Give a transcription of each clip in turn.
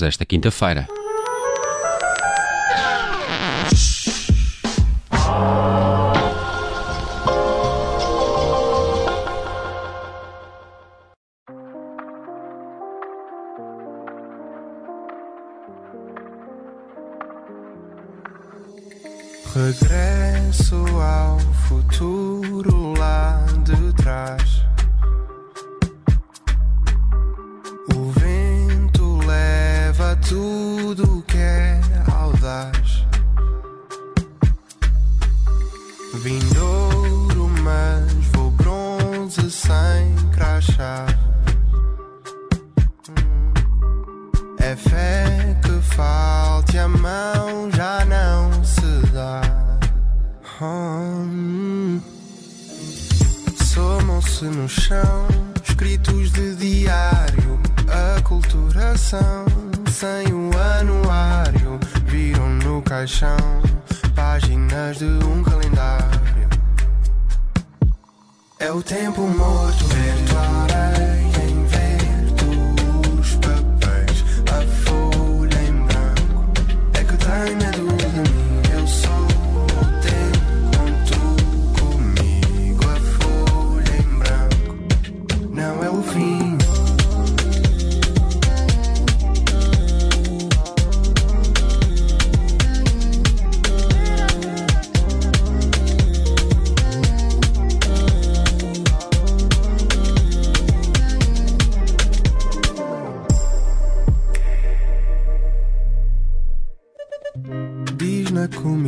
desta quinta-feira. Somam-se no chão, escritos de diário, aculturação, sem o anuário, viram no caixão, páginas de um calendário. É o tempo morto, verto areia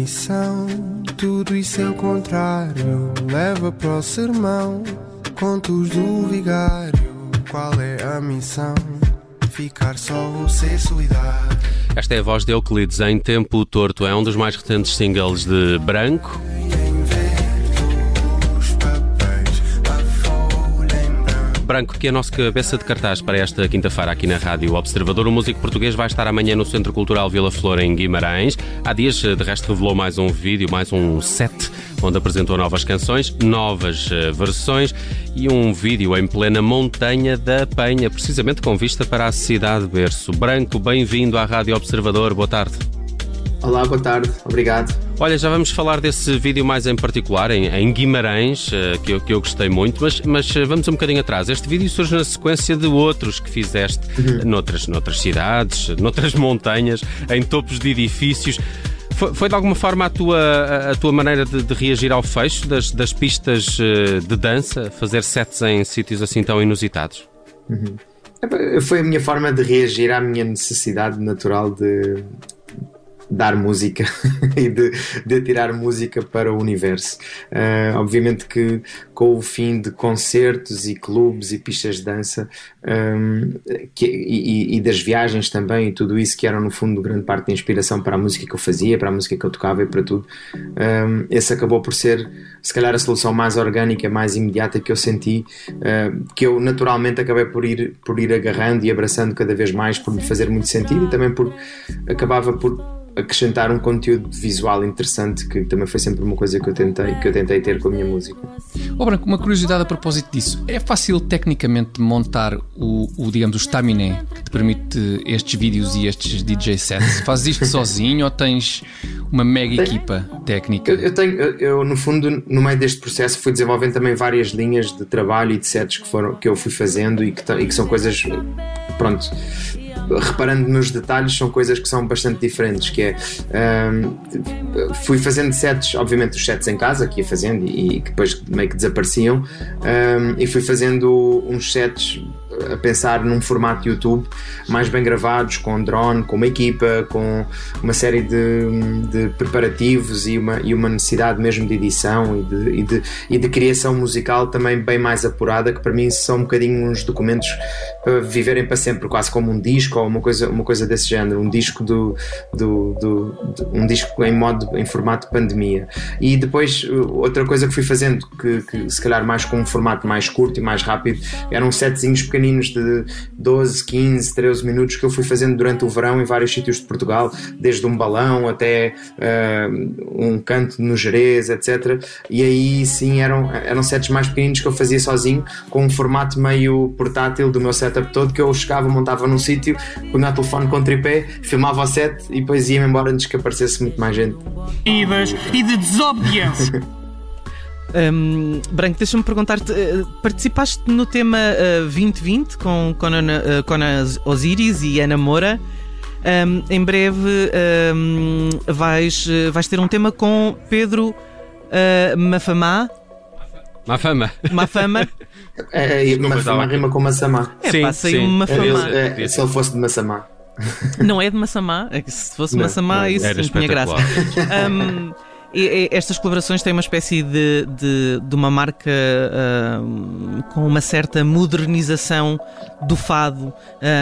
comissão, tudo isso é o contrário. Leva para o sermão, contos do vigário. Qual é a missão? Ficar só você solidário. Esta é a voz de Euclides em Tempo Torto. É um dos mais recentes singles de Branco. Branco. Que é a nossa cabeça de cartaz para esta quinta-feira aqui na Rádio Observador. O músico português vai estar amanhã no Centro Cultural Vila Flor, em Guimarães. Há dias, de resto, revelou mais um vídeo, mais um set, onde apresentou novas canções, novas eh, versões e um vídeo em plena montanha da Penha, precisamente com vista para a cidade berço. Branco, bem-vindo à Rádio Observador. Boa tarde. Olá, boa tarde, obrigado. Olha, já vamos falar desse vídeo mais em particular, em, em Guimarães, eh, que eu, que eu gostei muito, mas, mas eh, vamos um bocadinho atrás. Este vídeo surge na sequência de outros que fizeste eh, noutras, noutras cidades, noutras montanhas, em topos de edifícios. Foi, foi de alguma forma a tua, a, tua maneira de, de reagir ao fecho das, das pistas eh, de dança, fazer sets em sítios assim tão inusitados? Foi a minha forma de reagir à minha necessidade natural de dar música e de, de tirar música para o universo. Uh, obviamente que com o fim de concertos e clubes e pistas de dança um, que, e, e, das viagens também e tudo isso que eram no fundo grande parte da inspiração para a música que eu fazia, para a música que eu tocava e para tudo, um, esse acabou por ser se calhar a solução mais orgânica, mais imediata que eu senti, uh, que eu naturalmente acabei por ir, por ir agarrando e abraçando cada vez mais por me fazer muito sentido e também por acabava por acrescentar um conteúdo visual interessante que também foi sempre uma coisa que eu tentei que eu tentei ter com a minha música. Oh, Branco, uma curiosidade a propósito disso. É fácil tecnicamente montar o, o digamos, o staminé que te permite estes vídeos e estes DJ sets? Fazes isto sozinho ou tens uma mega equipa técnica? Eu, eu tenho, eu, eu, no fundo, no meio deste processo fui desenvolvendo também várias linhas de trabalho e de sets que, foram, que eu fui fazendo e que, e que são coisas, pronto, reparando nos detalhes, são coisas que são bastante diferentes. Que é um, fui fazendo sets, obviamente, os sets em casa que ia fazendo e, que depois meio que desapareciam, um, e fui fazendo uns sets a pensar num formato YouTube mais bem gravados, com drone, com uma equipa, com uma série de, de preparativos e uma, e uma necessidade mesmo de edição e de, e, de, e de criação musical também bem mais apurada, que para mim são um bocadinho uns documentos para viverem para sempre, quase como um disco ou uma coisa, uma coisa desse género, um disco do, do, do, um disco em modo em formato de pandemia. E depois outra coisa que fui fazendo, que, que se calhar mais com um formato mais curto e mais rápido, eram setzinhos pequeninos pequeninos de 12, 15, 13 minutos que eu fui fazendo durante o verão em vários sítios de Portugal, desde um balão até uh, um canto no Jerez, etc. E aí sim eram, eram sets mais pequeninos que eu fazia sozinho, com um formato meio portátil do meu setup todo, que eu chegava, montava num sítio, punha o telefone com o tripé, filmava o set e depois ia-me embora antes que aparecesse muito mais gente. e de desobediência. Um, Branco, deixa-me perguntar-te: uh, participaste no tema uh, 2020 com Conan, uh, Conan Osiris e Ana Moura. Um, em breve um, vais, vais ter um tema com Pedro uh, Mafamá. Mafama. Mafama. É, é, uma aqui. rima com Massamá. É, Sim, passa aí Mafamá. É, é, se ele fosse de Massamá. Não é de Massamá. É que se fosse Não, Massamá, não, isso não tinha graça. Um, e- estas colaborações têm uma espécie de, de, de uma marca um, com uma certa modernização do fado.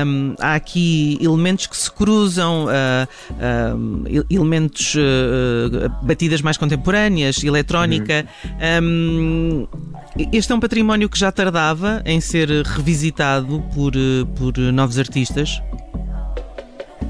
Um, há aqui elementos que se cruzam, uh, ele- elementos, uh, uh, batidas mais contemporâneas, eletrónica. Um, este é um património que já tardava em ser revisitado por, uh, por novos artistas.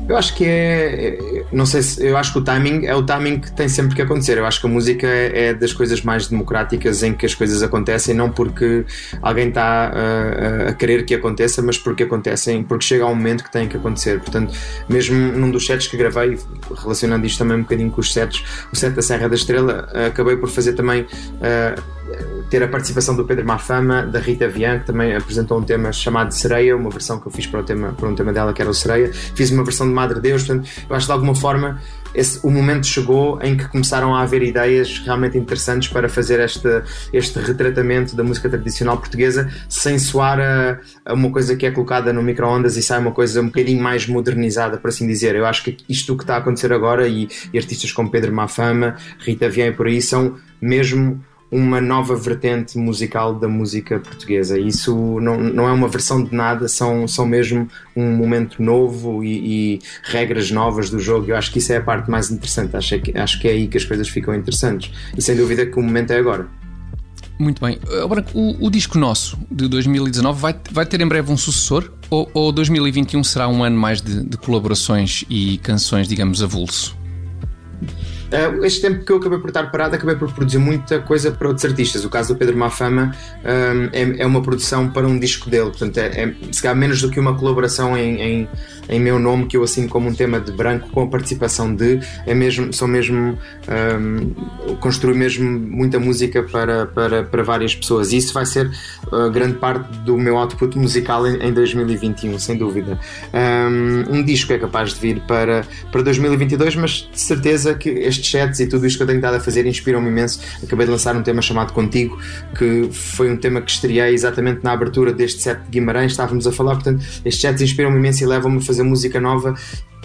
Eu acho que é. Não sei se. Eu acho que o timing é o timing que tem sempre que acontecer. Eu acho que a música é é das coisas mais democráticas em que as coisas acontecem, não porque alguém está uh, a querer que aconteça, mas porque acontecem, porque chega um momento que tem que acontecer. Portanto, mesmo num dos sets que gravei, relacionando isto também um bocadinho com os sets, o set da Serra da Estrela, uh, acabei por fazer também. uh, ter a participação do Pedro Mafama, da Rita Vian, que também apresentou um tema chamado Sereia, uma versão que eu fiz para, o tema, para um tema dela que era o Sereia. Fiz uma versão de Madre Deus, portanto, eu acho que de alguma forma esse, o momento chegou em que começaram a haver ideias realmente interessantes para fazer este, este retratamento da música tradicional portuguesa sem soar a, a uma coisa que é colocada no micro-ondas e sai uma coisa um bocadinho mais modernizada, por assim dizer. Eu acho que isto que está a acontecer agora e, e artistas como Pedro Mafama, Rita Vian e por aí são mesmo uma nova vertente musical da música portuguesa. Isso não, não é uma versão de nada, são, são mesmo um momento novo e, e regras novas do jogo. Eu acho que isso é a parte mais interessante. Acho que, acho que é aí que as coisas ficam interessantes. E sem dúvida que o momento é agora. Muito bem. Agora, o, o disco nosso de 2019 vai, vai ter em breve um sucessor? Ou, ou 2021 será um ano mais de, de colaborações e canções, digamos, avulso? Uh, este tempo que eu acabei por estar parado, acabei por produzir muita coisa para outros artistas. O caso do Pedro Mafama um, é, é uma produção para um disco dele, portanto, é, é se calhar menos do que uma colaboração em, em, em meu nome, que eu assino como um tema de branco, com a participação de. É mesmo, são mesmo. Um, construir mesmo muita música para, para, para várias pessoas. E isso vai ser uh, grande parte do meu output musical em, em 2021, sem dúvida. Um, um disco é capaz de vir para, para 2022, mas de certeza que estes sets e tudo isto que eu tenho estado a fazer inspiram-me imenso. Acabei de lançar um tema chamado Contigo, que foi um tema que estreiei exatamente na abertura deste set de Guimarães. Estávamos a falar, portanto, estes sets inspiram-me imenso e levam-me a fazer música nova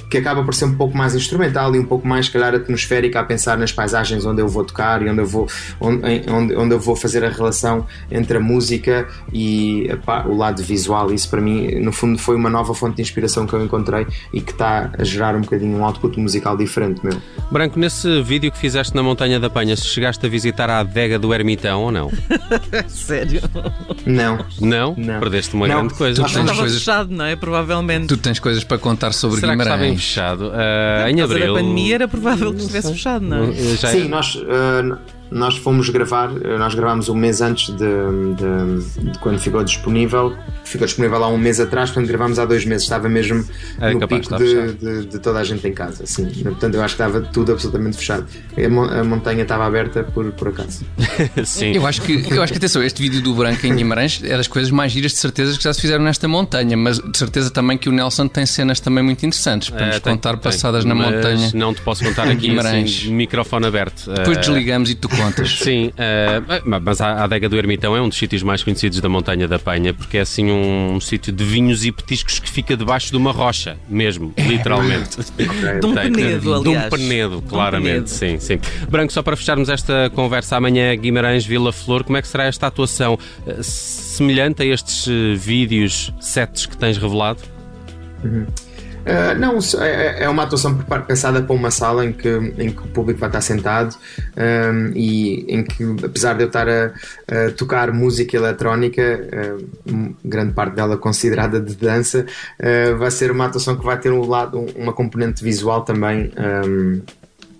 que acaba por ser um pouco mais instrumental e um pouco mais, se calhar, atmosférica a pensar nas paisagens onde eu vou tocar e onde eu vou, onde, onde, onde eu vou fazer a relação entre a música e epá, o lado visual. Isso para mim, no fundo, foi uma nova fonte de inspiração que eu encontrei e que está a gerar um bocadinho um output musical diferente meu. Branco, nesse vídeo que fizeste na Montanha da Penha, se chegaste a visitar a adega do Ermitão ou não? Sério? Não. Não? Não. Perdeste uma Não. grande coisa. Nós tens Estava coisas- fechado, não é? Provavelmente. Tu tens coisas para contar sobre Será Guimarães. Fechado? Ah, em abril. da pandemia era provável que estivesse fechado, não é? Já Sim, nós, uh, nós fomos gravar, nós gravámos um mês antes de, de- de quando ficou disponível. Ficou disponível há um mês atrás, portanto gravámos há dois meses. Estava mesmo É no capaz de pico de, de- de toda a gente em casa. Sim. Portanto, eu acho que estava tudo absolutamente fechado. A, mon- a montanha estava aberta por, por acaso. Sim. Eu acho que, eu acho que atenção, este vídeo do Branco em Guimarães é das coisas mais giras de certeza que já se fizeram nesta montanha, mas de certeza também que o Nelson tem cenas também muito interessantes para nos Ah, tem- contar tem. passadas na Mas montanha. Não te posso contar aqui Guimarães. assim, microfone aberto. Depois Ah, desligamos e tu contas. Sim, eh, mas a adega do Ermitão é um dos sítios mais conhecidos da Montanha da Penha, porque é assim um sítio de vinhos e petiscos que fica debaixo de uma rocha, mesmo, literalmente. De um penedo, De um aliás. penedo, De um claramente, penedo. sim, sim. Branco, só para fecharmos esta conversa amanhã, Guimarães, Vila Flor, como é que será esta atuação? Eh, Semelhante a estes eh, vídeos, sets que tens revelado? Uh, não, se- é, é uma atuação pensada para uma sala em que, em que o público vai estar sentado um, e em que, apesar de eu estar a, a tocar música eletrónica, um, grande parte dela considerada de dança, uh, vai ser uma atuação que vai ter um lado, uma componente visual também. um,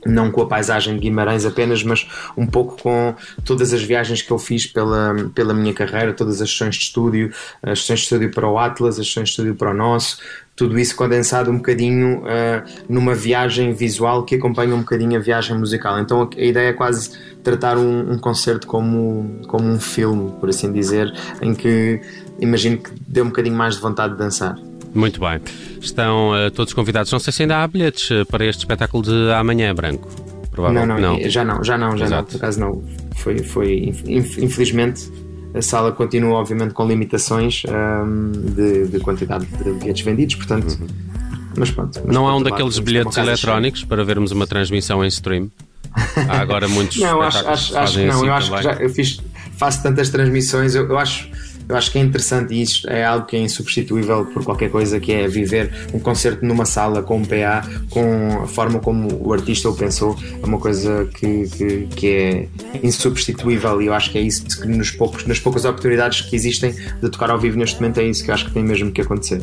não com a paisagem de Guimarães apenas, mas um pouco com todas as viagens que eu fiz pela, pela minha carreira, todas as sessões de estúdio, as sessões de estúdio para o Atlas, as sessões de estúdio para o nosso, tudo isso condensado um bocadinho ah, numa viagem visual que acompanha um bocadinho a viagem musical. Então a, a ideia é quase tratar um, um concerto como, como um filme, por assim dizer, em que imagino que dê um bocadinho mais de vontade de dançar. Muito bem. Estão eh, todos convidados. Não sei se ainda há bilhetes eh, para este espetáculo de amanhã, Branco. Não, Provavelmente não, não. já não, já não, já não, Exato. por acaso não. Foi, foi inf- infelizmente a sala continua obviamente com limitações ahm, de, de quantidade de bilhetes vendidos, portanto. Mas pronto. mas Uhum. Não há por um daqueles lado, bilhetes eletrónicos para vermos uma transmissão em stream? Há agora muitos. Não, acho, acho, que acho que não. assim eu acho que também. já eu fiz, faço tantas transmissões, eu, eu acho. Eu acho que é interessante e isso é algo que é insubstituível por qualquer coisa que é viver um concerto numa sala com um PA, com a forma como o artista o pensou, é uma coisa que, que, que é insubstituível e eu acho que é isso que nos poucos, nas poucas oportunidades que existem de tocar ao vivo neste momento é isso que eu acho que tem mesmo que acontecer.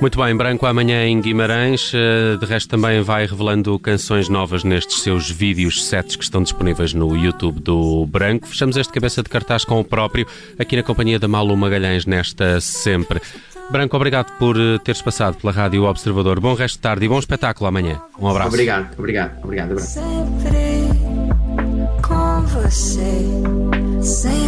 Muito bem, Branco amanhã em Guimarães. eh, De resto, também vai revelando canções novas nestes seus vídeos sets que estão disponíveis no YouTube do Branco. Fechamos este cabeça de cartaz com o próprio, aqui na companhia da Malu Magalhães, nesta sempre. Branco, obrigado por eh, teres passado pela Rádio Observador. Bom resto de tarde e bom espetáculo amanhã. Um abraço. Obrigado, obrigado, obrigado. Sempre com você, sempre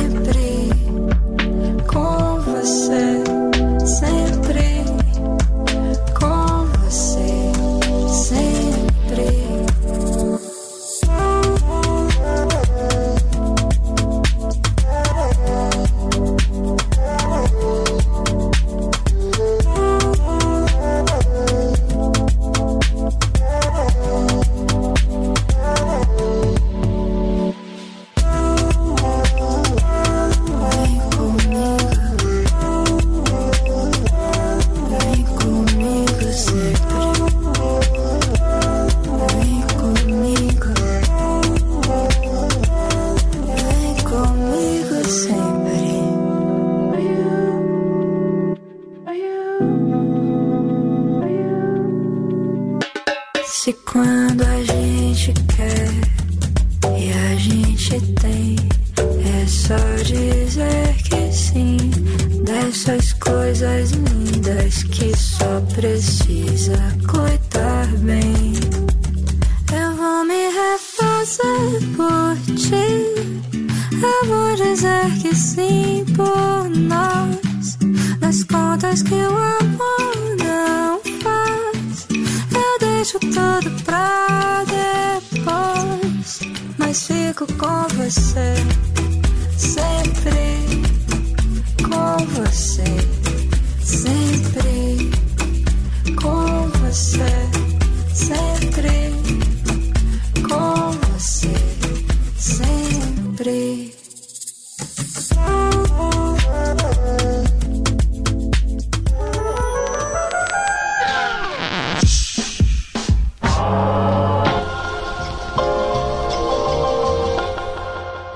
que só precisa